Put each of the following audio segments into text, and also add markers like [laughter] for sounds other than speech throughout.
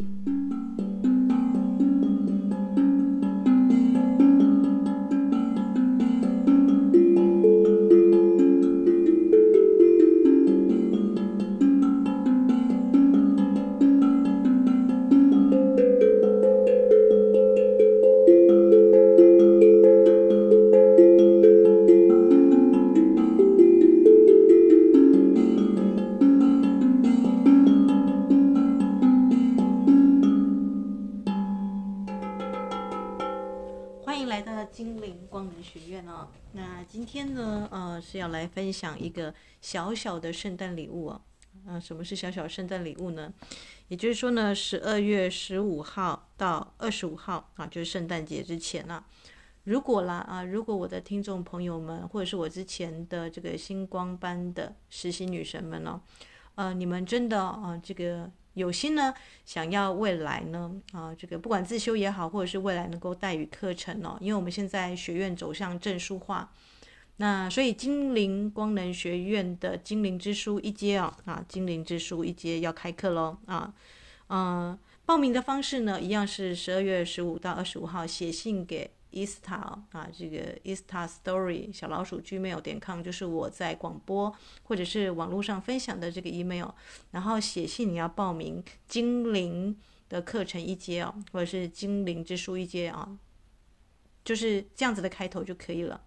是分享一个小小的圣诞礼物哦，啊，什么是小小圣诞礼物呢？也就是说呢，十二月十五号到二十五号啊，就是圣诞节之前啊，如果啦啊，如果我的听众朋友们，或者是我之前的这个星光班的实习女神们呢，呃，你们真的啊，这个有心呢，想要未来呢啊，这个不管自修也好，或者是未来能够带语课程哦，因为我们现在学院走向证书化。那所以精灵光能学院的精灵之书一阶啊啊，精灵之书一阶要开课喽啊，嗯，报名的方式呢，一样是十二月十五到二十五号写信给 Esta 啊，这个 Esta Story 小老鼠 Gmail 点 com 就是我在广播或者是网络上分享的这个 email，然后写信你要报名精灵的课程一阶哦，或者是精灵之书一阶啊，就是这样子的开头就可以了。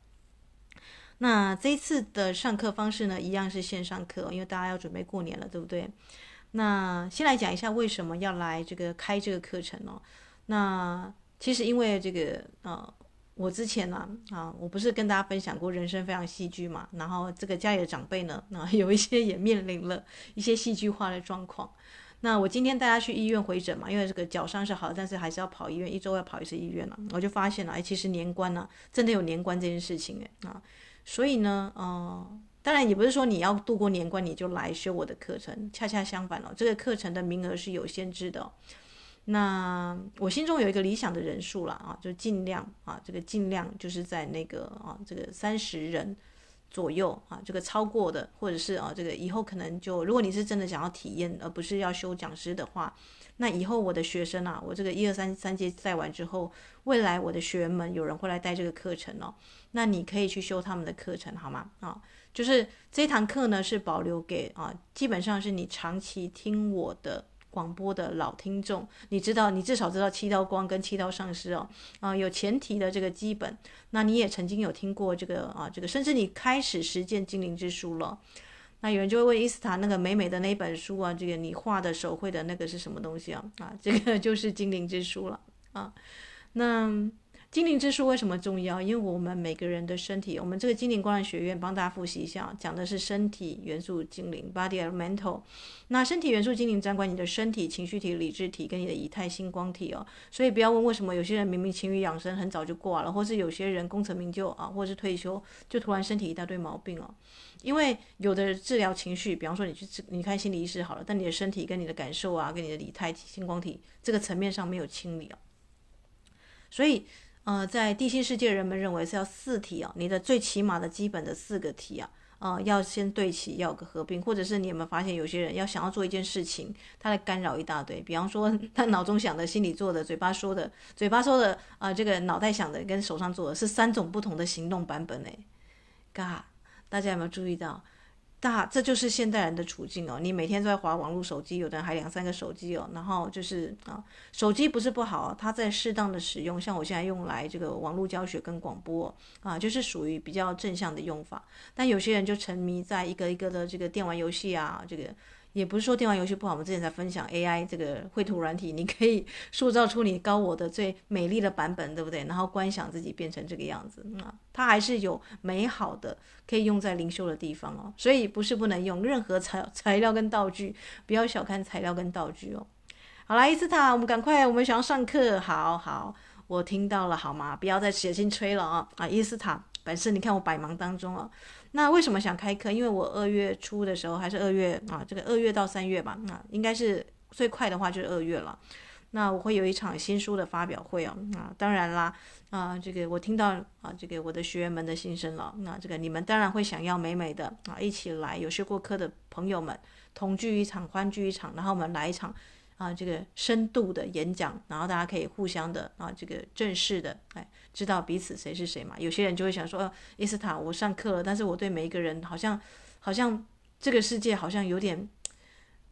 那这一次的上课方式呢，一样是线上课，因为大家要准备过年了，对不对？那先来讲一下为什么要来这个开这个课程哦。那其实因为这个呃，我之前呢啊，我不是跟大家分享过人生非常戏剧嘛，然后这个家里的长辈呢，啊，有一些也面临了一些戏剧化的状况。那我今天带他去医院回诊嘛，因为这个脚伤是好，但是还是要跑医院，一周要跑一次医院了。我就发现了，哎，其实年关呢，真的有年关这件事情哎啊。所以呢，呃，当然也不是说你要度过年关你就来修我的课程，恰恰相反哦，这个课程的名额是有限制的。那我心中有一个理想的人数了啊，就尽量啊，这个尽量就是在那个啊，这个三十人左右啊，这个超过的或者是啊，这个以后可能就如果你是真的想要体验，而不是要修讲师的话。那以后我的学生啊，我这个一二三三阶带完之后，未来我的学员们有人会来带这个课程哦。那你可以去修他们的课程，好吗？啊，就是这堂课呢是保留给啊，基本上是你长期听我的广播的老听众，你知道，你至少知道七道光跟七道上师哦，啊，有前提的这个基本，那你也曾经有听过这个啊，这个甚至你开始实践精灵之书了。那有人就会问伊斯塔，那个美美的那本书啊，这个你画的手绘的那个是什么东西啊？啊，这个 [laughs] 就是精灵之书了啊。那精灵之书为什么重要？因为我们每个人的身体，我们这个精灵光能学院帮大家复习一下，讲的是身体元素精灵 （body elemental）。那身体元素精灵掌管你的身体、情绪体、理智体跟你的仪态星光体哦。所以不要问为什么有些人明明勤于养生，很早就挂了，或是有些人功成名就啊，或是退休就突然身体一大堆毛病哦。因为有的治疗情绪，比方说你去治，你看心理医师好了，但你的身体跟你的感受啊，跟你的体态、星光体这个层面上没有清理哦。所以，呃，在地心世界，人们认为是要四体啊，你的最起码的基本的四个体啊，呃，要先对齐，要个合并，或者是你有没有发现，有些人要想要做一件事情，他的干扰一大堆，比方说他脑中想的、心里做的、嘴巴说的、嘴巴说的啊、这个脑袋想的跟手上做的是三种不同的行动版本哎，嘎。大家有没有注意到？大这就是现代人的处境哦。你每天都在划网络手机，有的人还两三个手机哦。然后就是啊，手机不是不好，它在适当的使用，像我现在用来这个网络教学跟广播啊，就是属于比较正向的用法。但有些人就沉迷在一个一个的这个电玩游戏啊，这个。也不是说电玩游戏不好，我们之前在分享 AI 这个绘图软体，你可以 [laughs] 塑造出你高我的最美丽的版本，对不对？然后观想自己变成这个样子啊，它还是有美好的可以用在灵修的地方哦。所以不是不能用任何材 [laughs] 材料跟道具，不要小看材料跟道具哦。好啦，伊斯塔，我们赶快，我们想要上课，好好，我听到了，好吗？不要再写信催了啊啊，伊斯塔，本身你看我百忙当中哦。那为什么想开课？因为我二月初的时候，还是二月啊，这个二月到三月吧，那应该是最快的话就是二月了。那我会有一场新书的发表会哦，啊，当然啦，啊，这个我听到啊，这个我的学员们的心声了，那这个你们当然会想要美美的啊，一起来，有学过课的朋友们同聚一场，欢聚一场，然后我们来一场啊这个深度的演讲，然后大家可以互相的啊这个正式的哎知道彼此谁是谁嘛。有些人就会想说，呃，伊斯塔，我上课了，但是我对每一个人好像好像这个世界好像有点。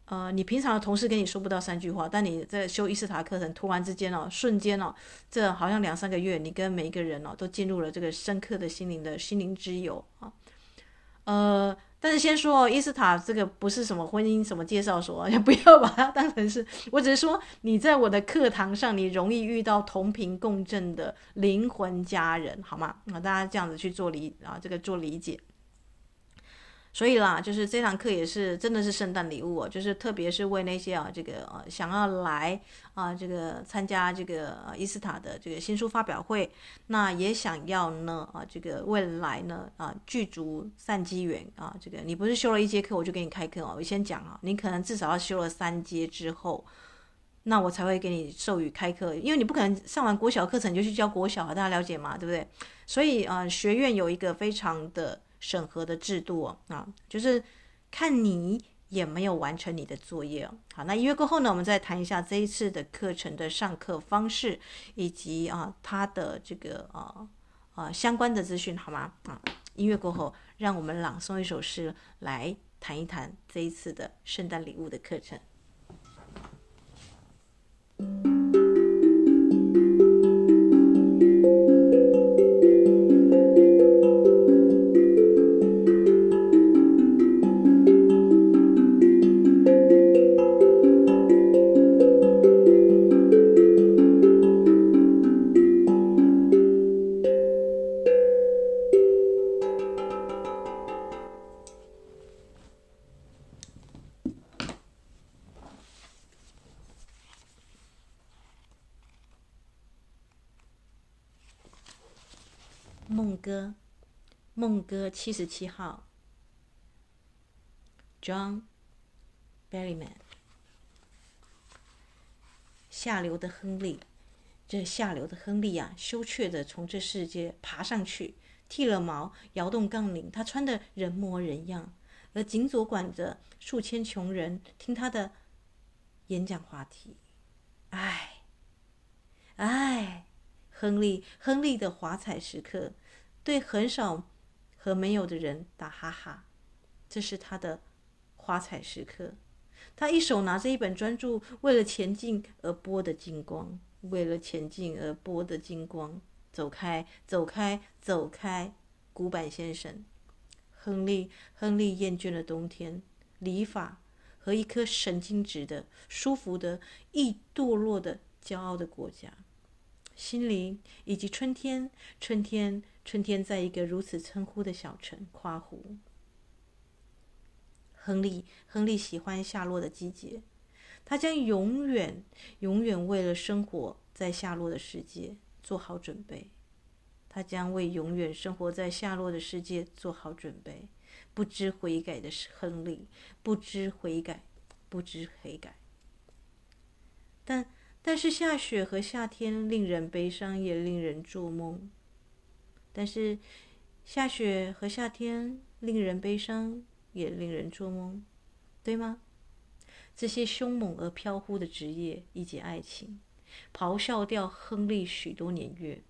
呃，你平常的同事跟你说不到三句话，但你在修伊斯塔课程，突然之间哦，瞬间哦，这好像两三个月，你跟每一个人哦，都进入了这个深刻的心灵的心灵之友啊。呃，但是先说哦，伊斯塔这个不是什么婚姻什么介绍所，[laughs] 也不要把它当成是，我只是说你在我的课堂上，你容易遇到同频共振的灵魂家人，好吗？那大家这样子去做理啊，这个做理解。所以啦，就是这堂课也是真的是圣诞礼物哦，就是特别是为那些啊这个呃想要来啊这个参加这个伊斯塔的这个新书发表会，那也想要呢啊这个未来呢啊具足善机缘啊这个你不是修了一节课我就给你开课哦，我先讲啊，你可能至少要修了三节之后，那我才会给你授予开课，因为你不可能上完国小课程就去教国小啊，大家了解吗？对不对？所以啊学院有一个非常的。审核的制度，啊，就是看你也没有完成你的作业哦。好，那音乐过后呢，我们再谈一下这一次的课程的上课方式，以及啊它的这个啊啊相关的资讯，好吗？啊，音乐过后，让我们朗诵一首诗来谈一谈这一次的圣诞礼物的课程。梦歌七十七号，John Berryman。下流的亨利，这下流的亨利呀、啊，羞怯地从这世界爬上去，剃了毛，摇动杠铃，他穿的人模人样，而紧左管着数千穷人听他的演讲话题。唉，唉。亨利，亨利的华彩时刻，对很少和没有的人打哈哈，这是他的花彩时刻。他一手拿着一本专注为了前进而拨的金光，为了前进而拨的金光。走开，走开，走开，古板先生。亨利，亨利厌倦了冬天、理发和一颗神经质的、舒服的、易堕落的、骄傲的国家。心灵以及春天，春天，春天，在一个如此称呼的小城夸胡。亨利，亨利喜欢夏洛的季节，他将永远，永远为了生活在夏洛的世界做好准备。他将为永远生活在夏洛的世界做好准备。不知悔改的是亨利，不知悔改，不知悔改。但。但是下雪和夏天令人悲伤，也令人做梦。但是下雪和夏天令人悲伤，也令人做梦，对吗？这些凶猛而飘忽的职业以及爱情，咆哮掉亨利许多年月。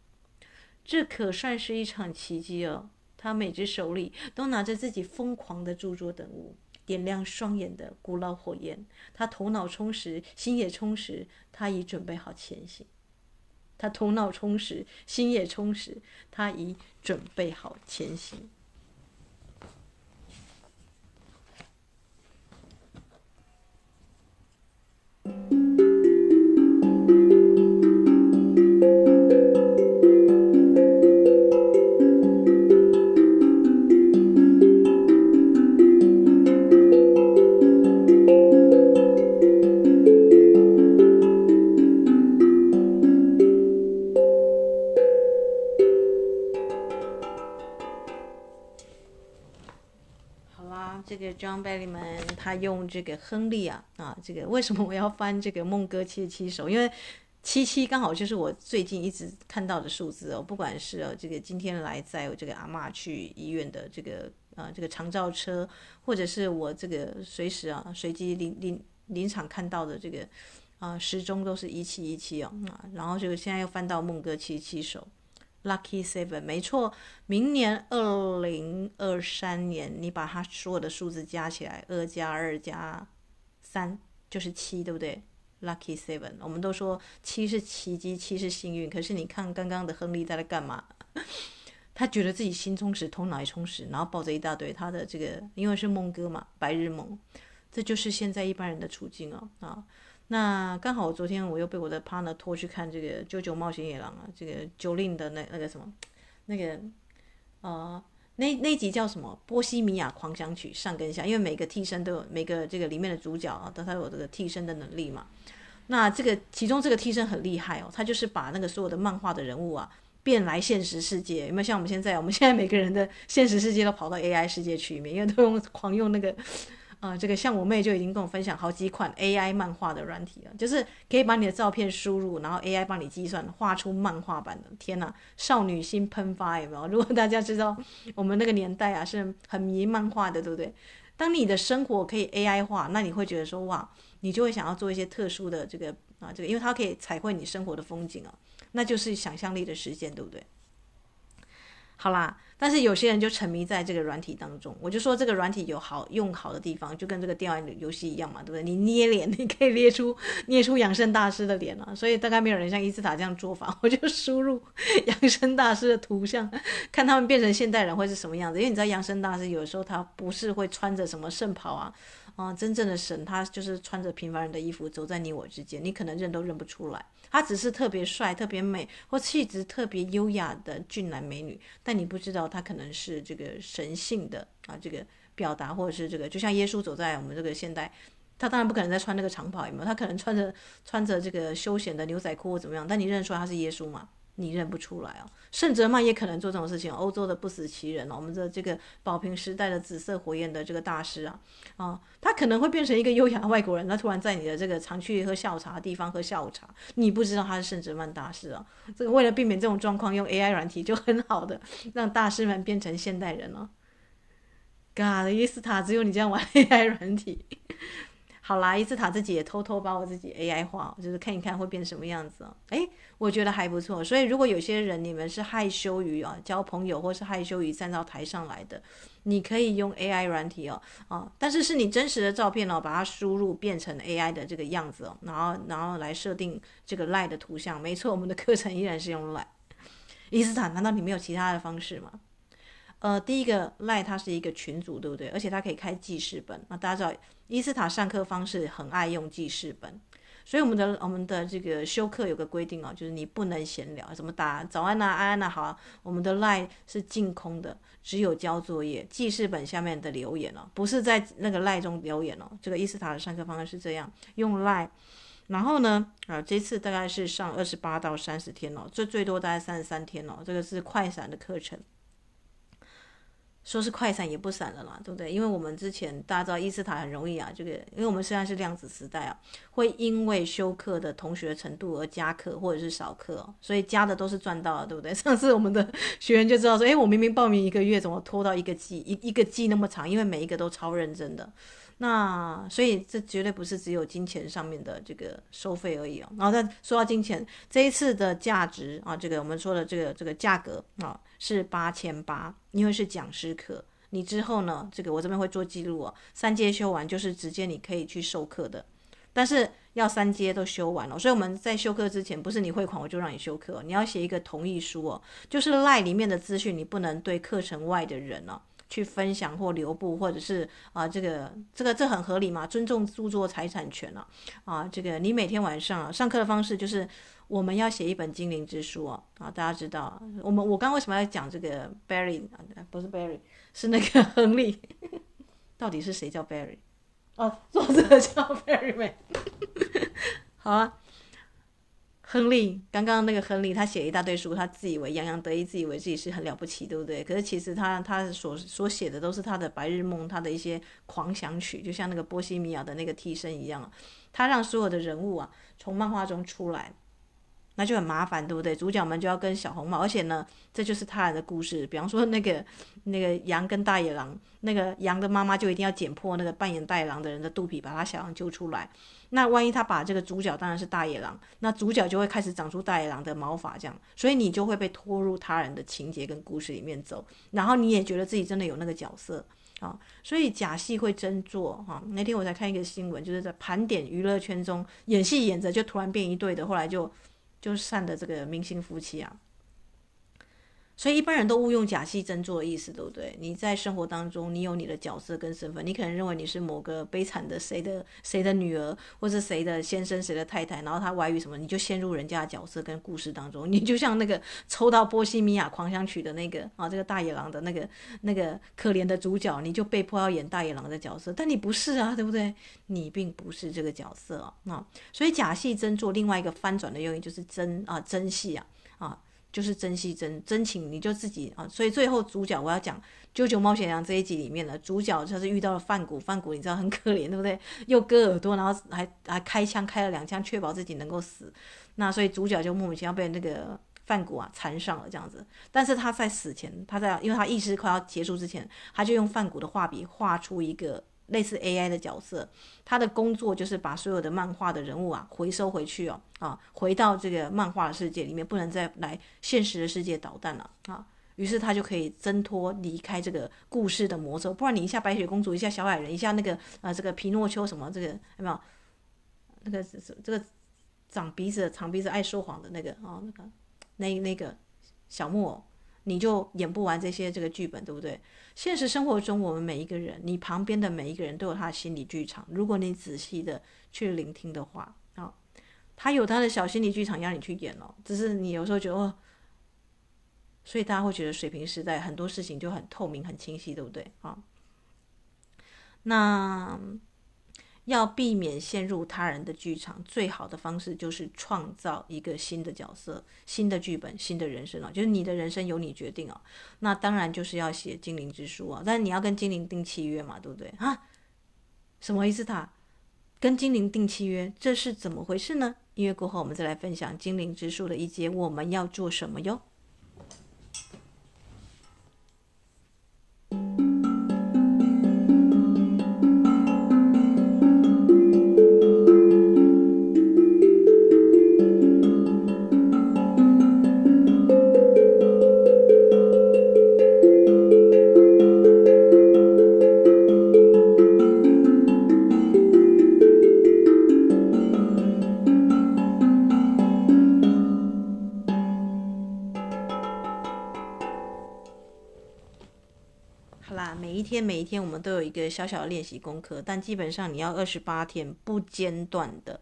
这可算是一场奇迹哦！他每只手里都拿着自己疯狂的著作等物。点亮双眼的古老火焰，他头脑充实，心也充实，他已准备好前行。他头脑充实，心也充实，他已准备好前行。John Berryman 他用这个亨利啊啊，这个为什么我要翻这个梦歌七十七首？因为七七刚好就是我最近一直看到的数字哦。不管是哦这个今天来载我这个阿嬷去医院的这个啊这个长照车，或者是我这个随时啊随机临临临场看到的这个啊，时钟都是一七一七哦，啊，然后就现在又翻到梦歌七七首，Lucky Seven，没错，明年二零二三年，你把它所有的数字加起来，二加二加三就是七，对不对？Lucky Seven，我们都说七是奇迹，七是幸运，可是你看刚刚的亨利在那干嘛？[laughs] 他觉得自己心充实，头脑也充实，然后抱着一大堆他的这个，因为是梦哥嘛，白日梦，这就是现在一般人的处境哦，啊。那刚好，我昨天我又被我的 partner 拖去看这个《九九冒险野狼》啊，这个九令的那那个什么，那个呃，那那集叫什么《波西米亚狂想曲》上跟下，因为每个替身都有每个这个里面的主角啊，都他有这个替身的能力嘛。那这个其中这个替身很厉害哦，他就是把那个所有的漫画的人物啊变来现实世界，有没有像我们现在？我们现在每个人的现实世界都跑到 AI 世界去里面，因为都用狂用那个。呃，这个像我妹就已经跟我分享好几款 AI 漫画的软体了，就是可以把你的照片输入，然后 AI 帮你计算画出漫画版的。天哪，少女心喷发有没有？[laughs] 如果大家知道我们那个年代啊是很迷漫画的，对不对？当你的生活可以 AI 化，那你会觉得说哇，你就会想要做一些特殊的这个啊这个，因为它可以彩绘你生活的风景啊，那就是想象力的实现，对不对？好啦，但是有些人就沉迷在这个软体当中。我就说这个软体有好用好的地方，就跟这个电玩游戏一样嘛，对不对？你捏脸，你可以捏出捏出养生大师的脸啊。所以大概没有人像伊斯塔这样做法。我就输入 [laughs] 养生大师的图像，看他们变成现代人会是什么样子。因为你知道养生大师有时候他不是会穿着什么圣袍啊。啊、真正的神，他就是穿着平凡人的衣服走在你我之间，你可能认都认不出来。他只是特别帅、特别美或气质特别优雅的俊男美女，但你不知道他可能是这个神性的啊，这个表达或者是这个，就像耶稣走在我们这个现代，他当然不可能再穿那个长袍，有没有？他可能穿着穿着这个休闲的牛仔裤或怎么样，但你认出来他是耶稣吗？你认不出来哦，圣哲曼也可能做这种事情。欧洲的不死奇人哦，我们的这个宝瓶时代的紫色火焰的这个大师啊，啊，他可能会变成一个优雅的外国人，他突然在你的这个常去喝下午茶的地方喝下午茶，你不知道他是圣哲曼大师啊。这个为了避免这种状况，用 AI 软体就很好的让大师们变成现代人了。God，伊斯塔，只有你这样玩 AI 软体。好啦，伊斯塔自己也偷偷把我自己 AI 化，就是看一看会变成什么样子哦。诶，我觉得还不错。所以如果有些人你们是害羞于啊交朋友，或是害羞于站到台上来的，你可以用 AI 软体哦，啊，但是是你真实的照片哦，把它输入变成 AI 的这个样子哦，然后然后来设定这个 lie 的图像。没错，我们的课程依然是用 lie。伊斯塔，难道你没有其他的方式吗？呃，第一个 lie 它是一个群组，对不对？而且它可以开记事本。那大家知道，伊斯塔上课方式很爱用记事本，所以我们的我们的这个修课有个规定哦，就是你不能闲聊，怎么打早安呐、啊、安安呐，好，我们的 LINE 是净空的，只有交作业。记事本下面的留言哦，不是在那个 LINE 中留言哦。这个伊斯塔的上课方式是这样，用 LINE，然后呢，啊，这次大概是上二十八到三十天哦，最最多大概三十三天哦，这个是快闪的课程。说是快闪也不闪了啦，对不对？因为我们之前大家知道伊斯塔很容易啊，这个因为我们现在是量子时代啊，会因为修课的同学程度而加课或者是少课哦，所以加的都是赚到了，对不对？[laughs] 上次我们的学员就知道说，诶，我明明报名一个月，怎么拖到一个季一一个季那么长？因为每一个都超认真的。那所以这绝对不是只有金钱上面的这个收费而已哦。然后再说到金钱，这一次的价值啊，这个我们说的这个这个价格啊是八千八，因为是讲师课。你之后呢，这个我这边会做记录哦。三阶修完就是直接你可以去授课的，但是要三阶都修完了。所以我们在修课之前，不是你汇款我就让你修课，你要写一个同意书哦，就是赖里面的资讯你不能对课程外的人哦。去分享或留步，或者是啊，这个这个这很合理嘛？尊重著作财产权啊，啊，这个你每天晚上啊上课的方式就是我们要写一本精灵之书啊，啊，大家知道我们我刚刚为什么要讲这个 Barry 啊？不是 Barry，是那个 [laughs] 亨利，到底是谁叫 Barry？哦，作者叫 [laughs] Barry 没？[laughs] 好啊。亨利，刚刚那个亨利，他写一大堆书，他自以为洋洋得意，自以为自己是很了不起，对不对？可是其实他他所所写的都是他的白日梦，他的一些狂想曲，就像那个波西米亚的那个替身一样，他让所有的人物啊从漫画中出来，那就很麻烦，对不对？主角们就要跟小红帽，而且呢，这就是他人的故事。比方说那个那个羊跟大野狼，那个羊的妈妈就一定要剪破那个扮演大野狼的人的肚皮，把他小羊揪出来。那万一他把这个主角当然是大野狼，那主角就会开始长出大野狼的毛发，这样，所以你就会被拖入他人的情节跟故事里面走，然后你也觉得自己真的有那个角色啊，所以假戏会真做哈。那天我才看一个新闻，就是在盘点娱乐圈中演戏演着就突然变一对的，后来就。就是善的这个明星夫妻啊，所以一般人都误用假戏真做的意思，对不对？你在生活当中，你有你的角色跟身份，你可能认为你是某个悲惨的谁的谁的女儿，或是谁的先生、谁的太太，然后他外遇什么，你就陷入人家的角色跟故事当中，你就像那个抽到《波西米亚狂想曲》的那个啊，这个大野狼的那个那个可怜的主角，你就被迫要演大野狼的角色，但你不是啊，对不对？你并不是这个角色啊，所以假戏真做，另外一个翻转的用意就是真啊，真戏啊，啊，就是珍惜真真情，你就自己啊。所以最后主角我要讲《啾啾冒险羊》这一集里面的主角就是遇到了范谷，范谷你知道很可怜，对不对？又割耳朵，然后还还开枪开了两枪，确保自己能够死。那所以主角就莫名其妙被那个范谷啊缠上了这样子。但是他在死前，他在因为他意识快要结束之前，他就用范谷的画笔画出一个。类似 AI 的角色，他的工作就是把所有的漫画的人物啊回收回去哦，啊，回到这个漫画的世界里面，不能再来现实的世界捣蛋了啊。于是他就可以挣脱离开这个故事的魔咒，不然你一下白雪公主，一下小矮人，一下那个啊这个皮诺丘什么这个有没有？那个这个长鼻子长鼻子爱说谎的那个啊那个那那个小木偶。你就演不完这些这个剧本，对不对？现实生活中，我们每一个人，你旁边的每一个人都有他的心理剧场。如果你仔细的去聆听的话，啊，他有他的小心理剧场要你去演哦。只是你有时候觉得，哦，所以大家会觉得水瓶时代很多事情就很透明、很清晰，对不对？啊，那。要避免陷入他人的剧场，最好的方式就是创造一个新的角色、新的剧本、新的人生啊！就是你的人生由你决定哦！那当然就是要写精灵之书啊！但你要跟精灵订契约嘛，对不对啊？什么意思？他跟精灵订契约，这是怎么回事呢？音乐过后，我们再来分享精灵之书的一节，我们要做什么哟？天我们都有一个小小的练习功课，但基本上你要二十八天不间断的，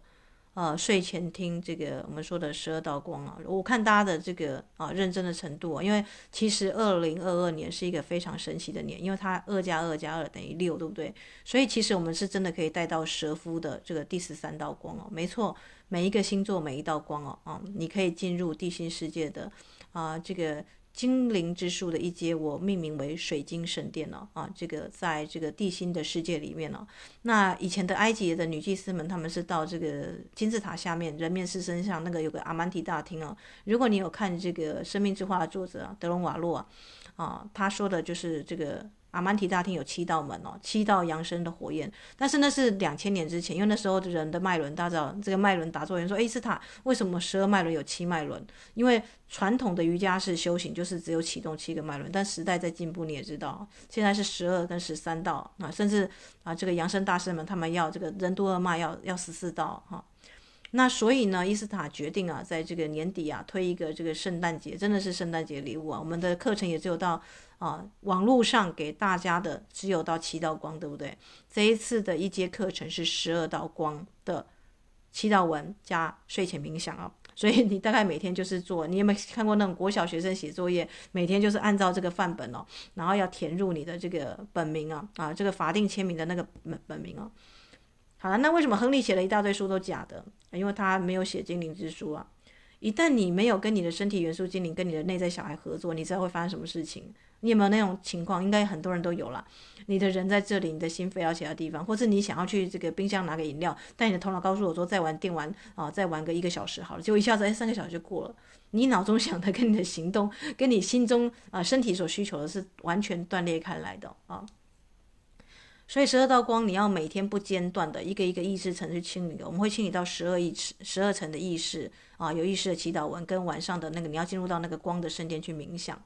呃，睡前听这个我们说的十二道光啊。我看大家的这个啊认真的程度啊，因为其实二零二二年是一个非常神奇的年，因为它二加二加二等于六，对不对？所以其实我们是真的可以带到蛇夫的这个第十三道光哦。没错，每一个星座每一道光哦，啊，你可以进入地心世界的啊这个。精灵之树的一阶，我命名为水晶神殿了啊！这个在这个地心的世界里面呢，那以前的埃及的女祭司们，他们是到这个金字塔下面人面狮身上那个有个阿曼提大厅啊。如果你有看这个《生命之花》的作者德隆瓦洛啊，啊，他说的就是这个。阿曼提大厅有七道门哦，七道扬升的火焰，但是那是两千年之前，因为那时候的人的脉轮，大家知道这个脉轮打坐，人说，诶，伊斯塔为什么十二脉轮有七脉轮？因为传统的瑜伽式修行就是只有启动七个脉轮，但时代在进步，你也知道，现在是十二跟十三道啊，甚至啊这个扬升大师们他们要这个任督二脉要要十四道哈。那所以呢，伊斯塔决定啊，在这个年底啊，推一个这个圣诞节，真的是圣诞节礼物啊。我们的课程也只有到啊网络上给大家的，只有到七道光，对不对？这一次的一节课程是十二道光的七道文加睡前冥想啊。所以你大概每天就是做，你有没有看过那种国小学生写作业？每天就是按照这个范本哦，然后要填入你的这个本名啊啊，这个法定签名的那个本本名啊。好了，那为什么亨利写了一大堆书都假的？因为他没有写精灵之书啊。一旦你没有跟你的身体元素精灵、跟你的内在小孩合作，你知道会发生什么事情？你有没有那种情况？应该很多人都有啦。你的人在这里，你的心飞到其他地方，或是你想要去这个冰箱拿个饮料，但你的头脑告诉我说再玩电玩啊，再玩个一个小时好了，结果一下子哎三个小时就过了。你脑中想的跟你的行动，跟你心中啊身体所需求的是完全断裂开来的啊。所以十二道光，你要每天不间断的一个一个意识层去清理。我们会清理到十二意识、十二层的意识啊，有意识的祈祷文跟晚上的那个，你要进入到那个光的圣殿去冥想。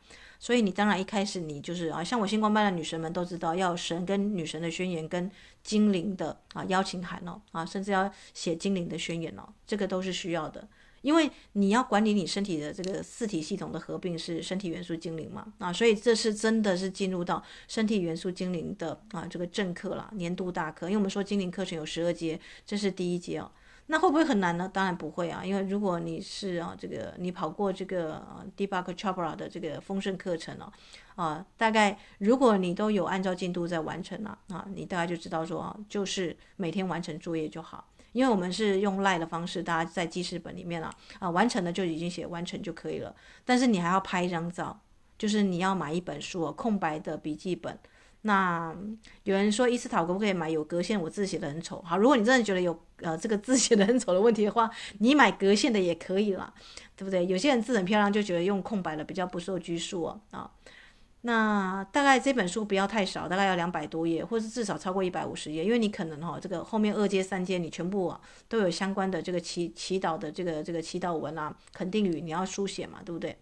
所以你当然一开始你就是啊，像我星光班的女神们都知道，要神跟女神的宣言，跟精灵的啊邀请函哦啊，甚至要写精灵的宣言哦，这个都是需要的。因为你要管理你身体的这个四体系统的合并是身体元素精灵嘛啊，所以这是真的是进入到身体元素精灵的啊这个正课了，年度大课。因为我们说精灵课程有十二节，这是第一节哦。那会不会很难呢？当然不会啊，因为如果你是啊这个你跑过这个 Deepak Chopra 的这个丰盛课程哦啊，大概如果你都有按照进度在完成了啊，你大概就知道说啊，就是每天完成作业就好。因为我们是用赖的方式，大家在记事本里面啊，啊，完成了就已经写完成就可以了。但是你还要拍一张照，就是你要买一本书，空白的笔记本。那有人说伊斯塔可不可以买有格线？我字写的很丑。好，如果你真的觉得有呃这个字写的很丑的问题的话，你买格线的也可以啦，对不对？有些人字很漂亮，就觉得用空白的比较不受拘束啊啊。那大概这本书不要太少，大概要两百多页，或是至少超过一百五十页，因为你可能哈、这个后面二阶三阶你全部、啊、都有相关的这个祈祈祷的这个这个祈祷文啊，肯定语你要书写嘛，对不对？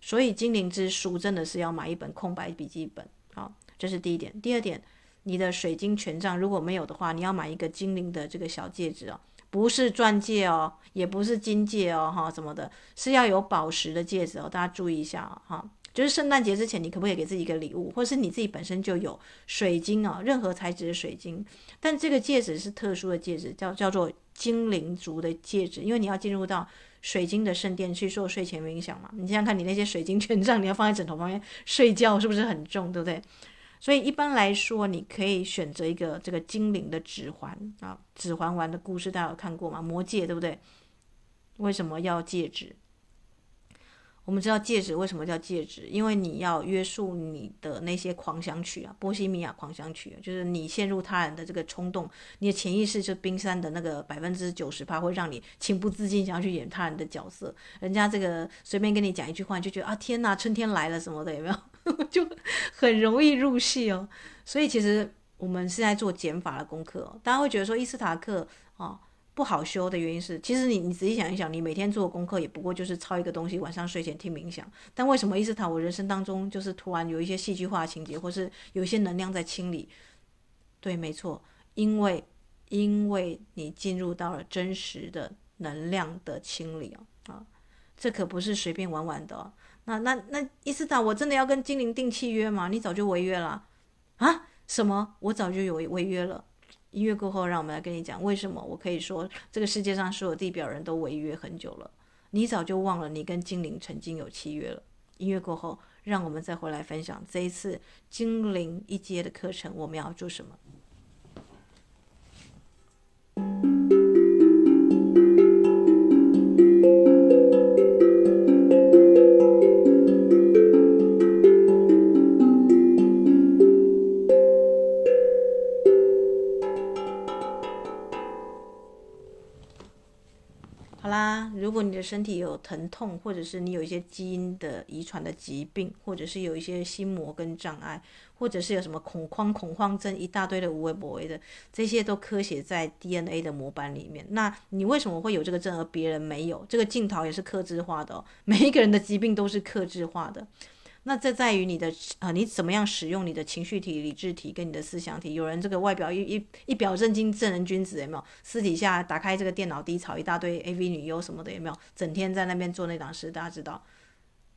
所以精灵之书真的是要买一本空白笔记本，好，这是第一点。第二点，你的水晶权杖如果没有的话，你要买一个精灵的这个小戒指哦，不是钻戒哦，也不是金戒哦，哈什么的，是要有宝石的戒指哦，大家注意一下啊，哈。就是圣诞节之前，你可不可以给自己一个礼物，或是你自己本身就有水晶啊，任何材质的水晶，但这个戒指是特殊的戒指，叫叫做精灵族的戒指，因为你要进入到水晶的圣殿去做睡前冥想嘛。你想想看，你那些水晶权杖，你要放在枕头旁边睡觉，是不是很重，对不对？所以一般来说，你可以选择一个这个精灵的指环啊，指环王的故事大家有看过吗？魔戒对不对？为什么要戒指？我们知道戒指为什么叫戒指？因为你要约束你的那些狂想曲啊，波西米亚狂想曲，就是你陷入他人的这个冲动，你的潜意识就冰山的那个百分之九十八会让你情不自禁想要去演他人的角色。人家这个随便跟你讲一句话，就觉得啊天哪，春天来了什么的，有没有？[laughs] 就很容易入戏哦。所以其实我们是在做减法的功课。大家会觉得说伊斯塔克啊。不好修的原因是，其实你你仔细想一想，你每天做功课也不过就是抄一个东西，晚上睡前听冥想。但为什么伊斯塔我人生当中就是突然有一些戏剧化情节，或是有一些能量在清理？对，没错，因为因为你进入到了真实的能量的清理啊啊，这可不是随便玩玩的。那那那伊斯塔，我真的要跟精灵订契约吗？你早就违约了啊？什么？我早就有违约了。音乐过后，让我们来跟你讲为什么我可以说这个世界上所有地表人都违约很久了。你早就忘了你跟精灵曾经有契约了。音乐过后，让我们再回来分享这一次精灵一阶的课程，我们要做什么？如果你的身体有疼痛，或者是你有一些基因的遗传的疾病，或者是有一些心魔跟障碍，或者是有什么恐慌、恐慌症，一大堆的无为不为的，这些都刻写在 DNA 的模板里面。那你为什么会有这个症，而别人没有？这个镜头也是克制化的哦，每一个人的疾病都是克制化的。那这在于你的啊，你怎么样使用你的情绪体、理智体跟你的思想体？有人这个外表一一一表正经正人君子有没有？私底下打开这个电脑低潮一大堆 AV 女优什么的有没有？整天在那边做那档事，大家知道，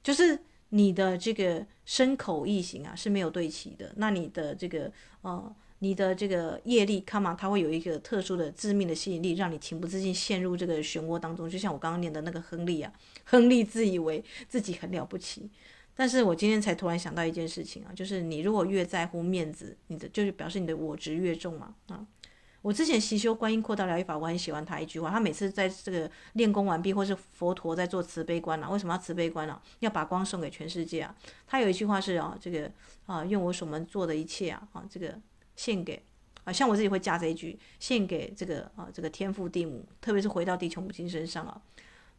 就是你的这个身口意行啊是没有对齐的。那你的这个呃，你的这个业力看嘛，它会有一个特殊的致命的吸引力，让你情不自禁陷入这个漩涡当中。就像我刚刚念的那个亨利啊，亨利自以为自己很了不起。但是我今天才突然想到一件事情啊，就是你如果越在乎面子，你的就是表示你的我执越重嘛啊。我之前习修观音扩大疗愈法，我很喜欢他一句话。他每次在这个练功完毕，或是佛陀在做慈悲观啊，为什么要慈悲观啊？要把光送给全世界啊。他有一句话是啊，这个啊，用我所能做的一切啊，啊，这个献给啊，像我自己会加这一句，献给这个啊，这个天父地母，特别是回到地球母亲身上啊，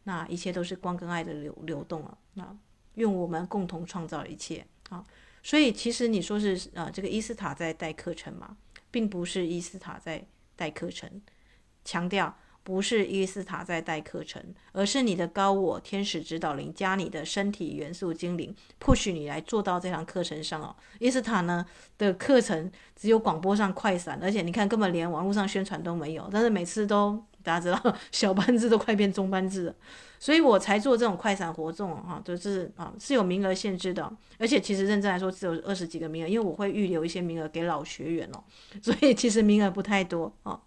那一切都是光跟爱的流流动啊。那用我们共同创造一切啊。所以其实你说是啊，这个伊斯塔在带课程嘛，并不是伊斯塔在。带课程，强调不是伊斯塔在带课程，而是你的高我天使指导灵加你的身体元素精灵，push 你来做到这堂课程上哦。伊斯塔呢的课程只有广播上快闪，而且你看根本连网络上宣传都没有，但是每次都大家知道 [laughs] 小班制都快变中班制了，所以我才做这种快闪活动哈，就是啊是有名额限制的，而且其实认真来说只有二十几个名额，因为我会预留一些名额给老学员哦，[laughs] 所以其实名额不太多啊。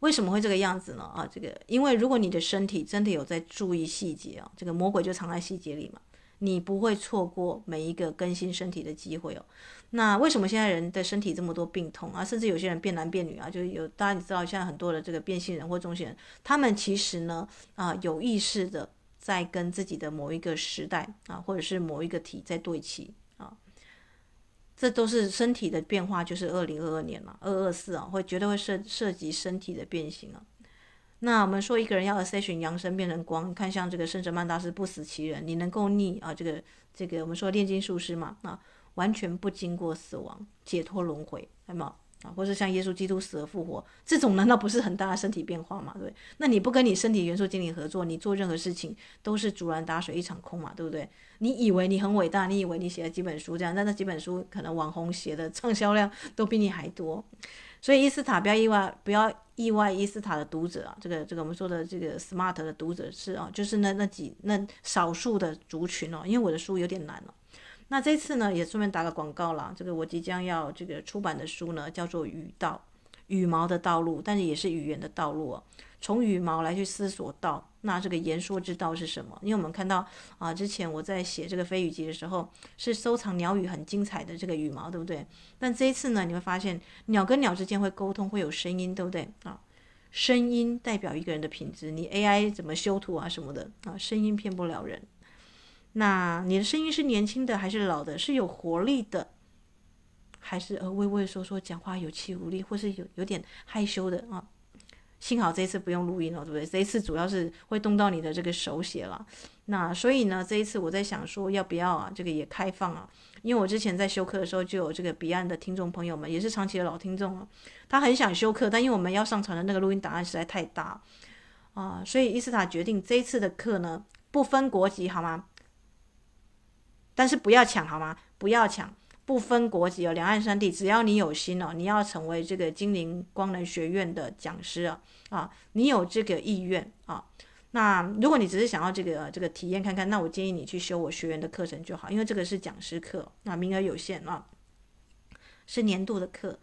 为什么会这个样子呢？啊，这个因为如果你的身体真的有在注意细节啊，这个魔鬼就藏在细节里嘛，你不会错过每一个更新身体的机会哦。那为什么现在人的身体这么多病痛啊？甚至有些人变男变女啊，就是有大家你知道，现在很多的这个变性人或中性人，他们其实呢啊有意识的在跟自己的某一个时代啊，或者是某一个体在对齐啊。这都是身体的变化，就是二零二二年嘛，二二四啊，会绝对会涉涉及身体的变形啊。那我们说一个人要 ascension 扬升变成光，你看像这个圣哲曼大师不死其人，你能够逆啊这个这个我们说炼金术师嘛啊，完全不经过死亡，解脱轮回，对吗？啊，或者像耶稣基督死而复活，这种难道不是很大的身体变化吗？对，那你不跟你身体元素精灵合作，你做任何事情都是竹篮打水一场空嘛，对不对？你以为你很伟大，你以为你写了几本书这样，但那几本书可能网红写的畅销量都比你还多。所以伊斯塔不要意外，不要意外，伊斯塔的读者啊，这个这个我们说的这个 smart 的读者是啊，就是那那几那少数的族群哦，因为我的书有点难了。那这次呢，也顺便打个广告啦。这个我即将要这个出版的书呢，叫做《羽道羽毛的道路》，但是也是语言的道路哦。从羽毛来去思索道，那这个言说之道是什么？因为我们看到啊，之前我在写这个飞羽集的时候，是收藏鸟语很精彩的这个羽毛，对不对？但这一次呢，你会发现鸟跟鸟之间会沟通，会有声音，对不对？啊，声音代表一个人的品质。你 AI 怎么修图啊什么的啊，声音骗不了人。那你的声音是年轻的还是老的？是有活力的，还是呃畏畏缩缩讲话有气无力，或是有有点害羞的啊？幸好这一次不用录音了，对不对？这一次主要是会动到你的这个手写了。那所以呢，这一次我在想说，要不要啊？这个也开放啊？因为我之前在修课的时候，就有这个彼岸的听众朋友们，也是长期的老听众啊，他很想修课，但因为我们要上传的那个录音档案实在太大啊，所以伊斯塔决定这一次的课呢，不分国籍，好吗？但是不要抢好吗？不要抢，不分国籍哦，两岸三地，只要你有心哦，你要成为这个精灵光能学院的讲师啊啊，你有这个意愿啊，那如果你只是想要这个这个体验看看，那我建议你去修我学员的课程就好，因为这个是讲师课，那名额有限啊，是年度的课。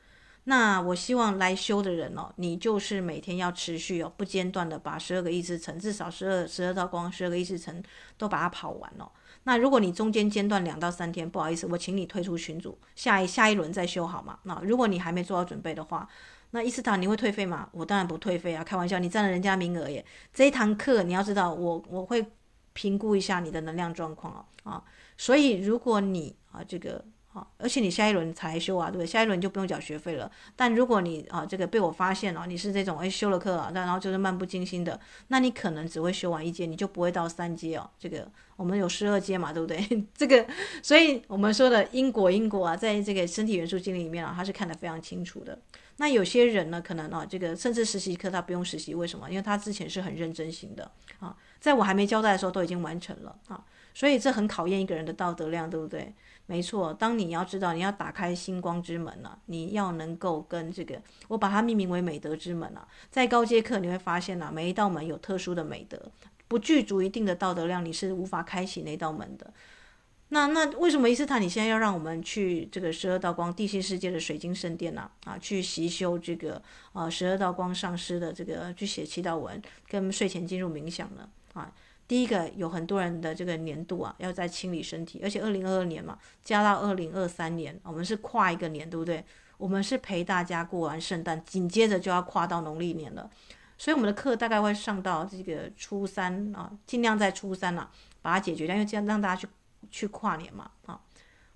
那我希望来修的人哦，你就是每天要持续哦，不间断的把十二个意识层，至少十二十二道光，十二个意识层都把它跑完哦。那如果你中间间断两到三天，不好意思，我请你退出群组，下一下一轮再修好吗？那如果你还没做好准备的话，那伊斯塔你会退费吗？我当然不退费啊，开玩笑，你占了人家名额耶。这一堂课你要知道，我我会评估一下你的能量状况哦啊，所以如果你啊这个。啊，而且你下一轮才修啊，对不对？下一轮就不用缴学费了。但如果你啊，这个被我发现了，你是这种哎修了课啊，但然后就是漫不经心的，那你可能只会修完一阶，你就不会到三阶哦。这个我们有十二阶嘛，对不对？[laughs] 这个，所以我们说的因果因果啊，在这个身体元素经里面啊，他是看得非常清楚的。那有些人呢，可能啊，这个甚至实习课他不用实习，为什么？因为他之前是很认真型的啊，在我还没交代的时候都已经完成了啊，所以这很考验一个人的道德量，对不对？没错，当你要知道你要打开星光之门了，你要能够跟这个，我把它命名为美德之门了。在高阶课你会发现啊，每一道门有特殊的美德，不具足一定的道德量，你是无法开启那道门的。那那为什么伊斯坦你现在要让我们去这个十二道光地心世界的水晶圣殿呢？啊，去习修这个啊十二道光上师的这个去写祈祷文，跟睡前进入冥想呢？啊？第一个有很多人的这个年度啊，要在清理身体，而且二零二二年嘛，加到二零二三年，我们是跨一个年，对不对？我们是陪大家过完圣诞，紧接着就要跨到农历年了，所以我们的课大概会上到这个初三啊，尽量在初三啊把它解决掉，因为这样让大家去去跨年嘛啊，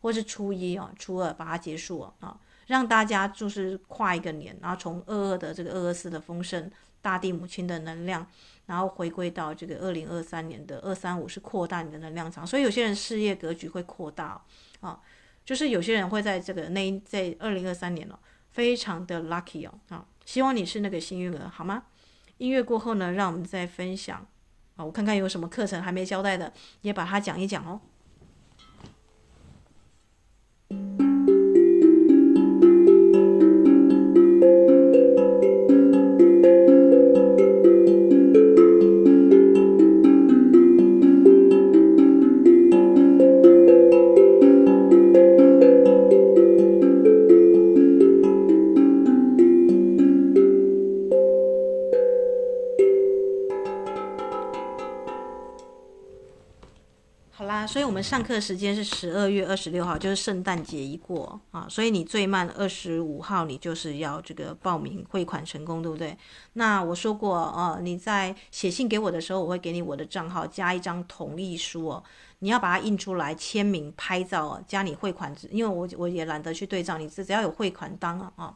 或是初一啊、初二把它结束啊，让大家就是跨一个年，然后从二二的这个二二四的丰盛，大地母亲的能量，然后回归到这个二零二三年的二三五是扩大你的能量场，所以有些人事业格局会扩大啊。就是有些人会在这个那在二零二三年哦，非常的 lucky 哦啊，希望你是那个幸运儿，好吗？音乐过后呢，让我们再分享啊，我看看有什么课程还没交代的，也把它讲一讲哦。我们上课时间是十二月二十六号，就是圣诞节一过啊，所以你最慢二十五号你就是要这个报名汇款成功，对不对？那我说过啊，你在写信给我的时候，我会给你我的账号，加一张同意书哦，你要把它印出来，签名、拍照，加你汇款，因为我我也懒得去对账，你只只要有汇款单啊啊。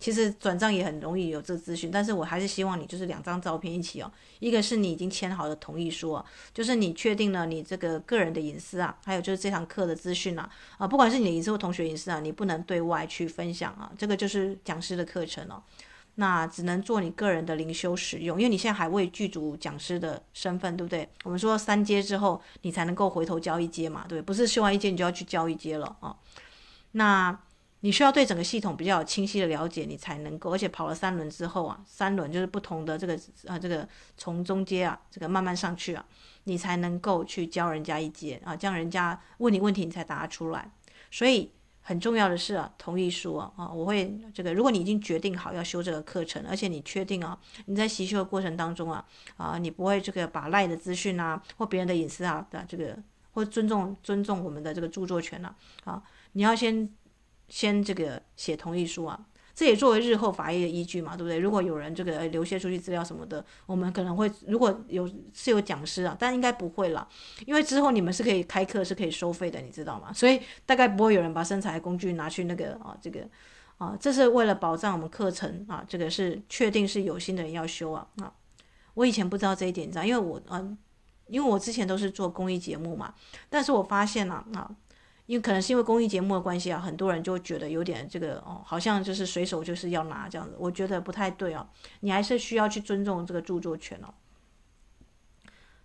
其实转账也很容易有这资讯，但是我还是希望你就是两张照片一起哦，一个是你已经签好的同意书啊，就是你确定了你这个个人的隐私啊，还有就是这堂课的资讯啊，啊，不管是你的隐私或同学隐私啊，你不能对外去分享啊，这个就是讲师的课程哦，那只能做你个人的灵修使用，因为你现在还未具足讲师的身份，对不对？我们说三阶之后你才能够回头教一阶嘛，对不对？不是修完一阶你就要去教一阶了啊，那。你需要对整个系统比较清晰的了解，你才能够，而且跑了三轮之后啊，三轮就是不同的这个啊，这个从中间啊，这个慢慢上去啊，你才能够去教人家一阶啊，这样人家问你问题你才答出来。所以很重要的是啊，同意书啊，我会这个，如果你已经决定好要修这个课程，而且你确定啊，你在习修的过程当中啊，啊，你不会这个把赖的资讯啊或别人的隐私啊的这个，或尊重尊重我们的这个著作权啊，啊，你要先。先这个写同意书啊，这也作为日后法医的依据嘛，对不对？如果有人这个留些出去资料什么的，我们可能会如果有是有讲师啊，但应该不会啦，因为之后你们是可以开课是可以收费的，你知道吗？所以大概不会有人把身材工具拿去那个啊，这个啊，这是为了保障我们课程啊，这个是确定是有心的人要修啊啊，我以前不知道这一点，你知道，因为我啊，因为我之前都是做公益节目嘛，但是我发现啊啊。因为可能是因为公益节目的关系啊，很多人就觉得有点这个哦，好像就是随手就是要拿这样子，我觉得不太对哦。你还是需要去尊重这个著作权哦。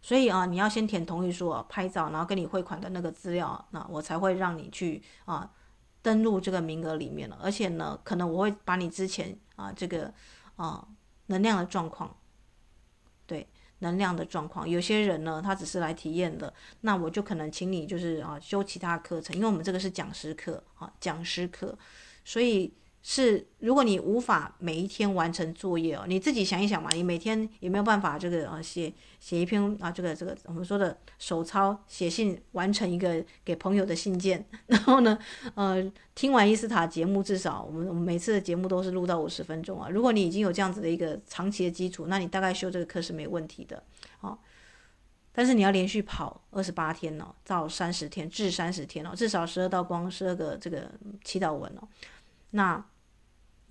所以啊，你要先填同意书，拍照，然后跟你汇款的那个资料，那我才会让你去啊登录这个名额里面了。而且呢，可能我会把你之前啊这个啊能量的状况，能量的状况，有些人呢，他只是来体验的，那我就可能请你就是啊修其他课程，因为我们这个是讲师课啊，讲师课，所以。是，如果你无法每一天完成作业哦，你自己想一想嘛，你每天有没有办法这个啊写写一篇啊这个这个我们说的手抄写信完成一个给朋友的信件，然后呢，[laughs] 呃，听完伊斯塔节目，至少我们我们每次的节目都是录到五十分钟啊。如果你已经有这样子的一个长期的基础，那你大概修这个课是没问题的，啊。但是你要连续跑二十八天哦，到三十天至三十天哦，至少十二道光，十二个这个祈祷文哦，那。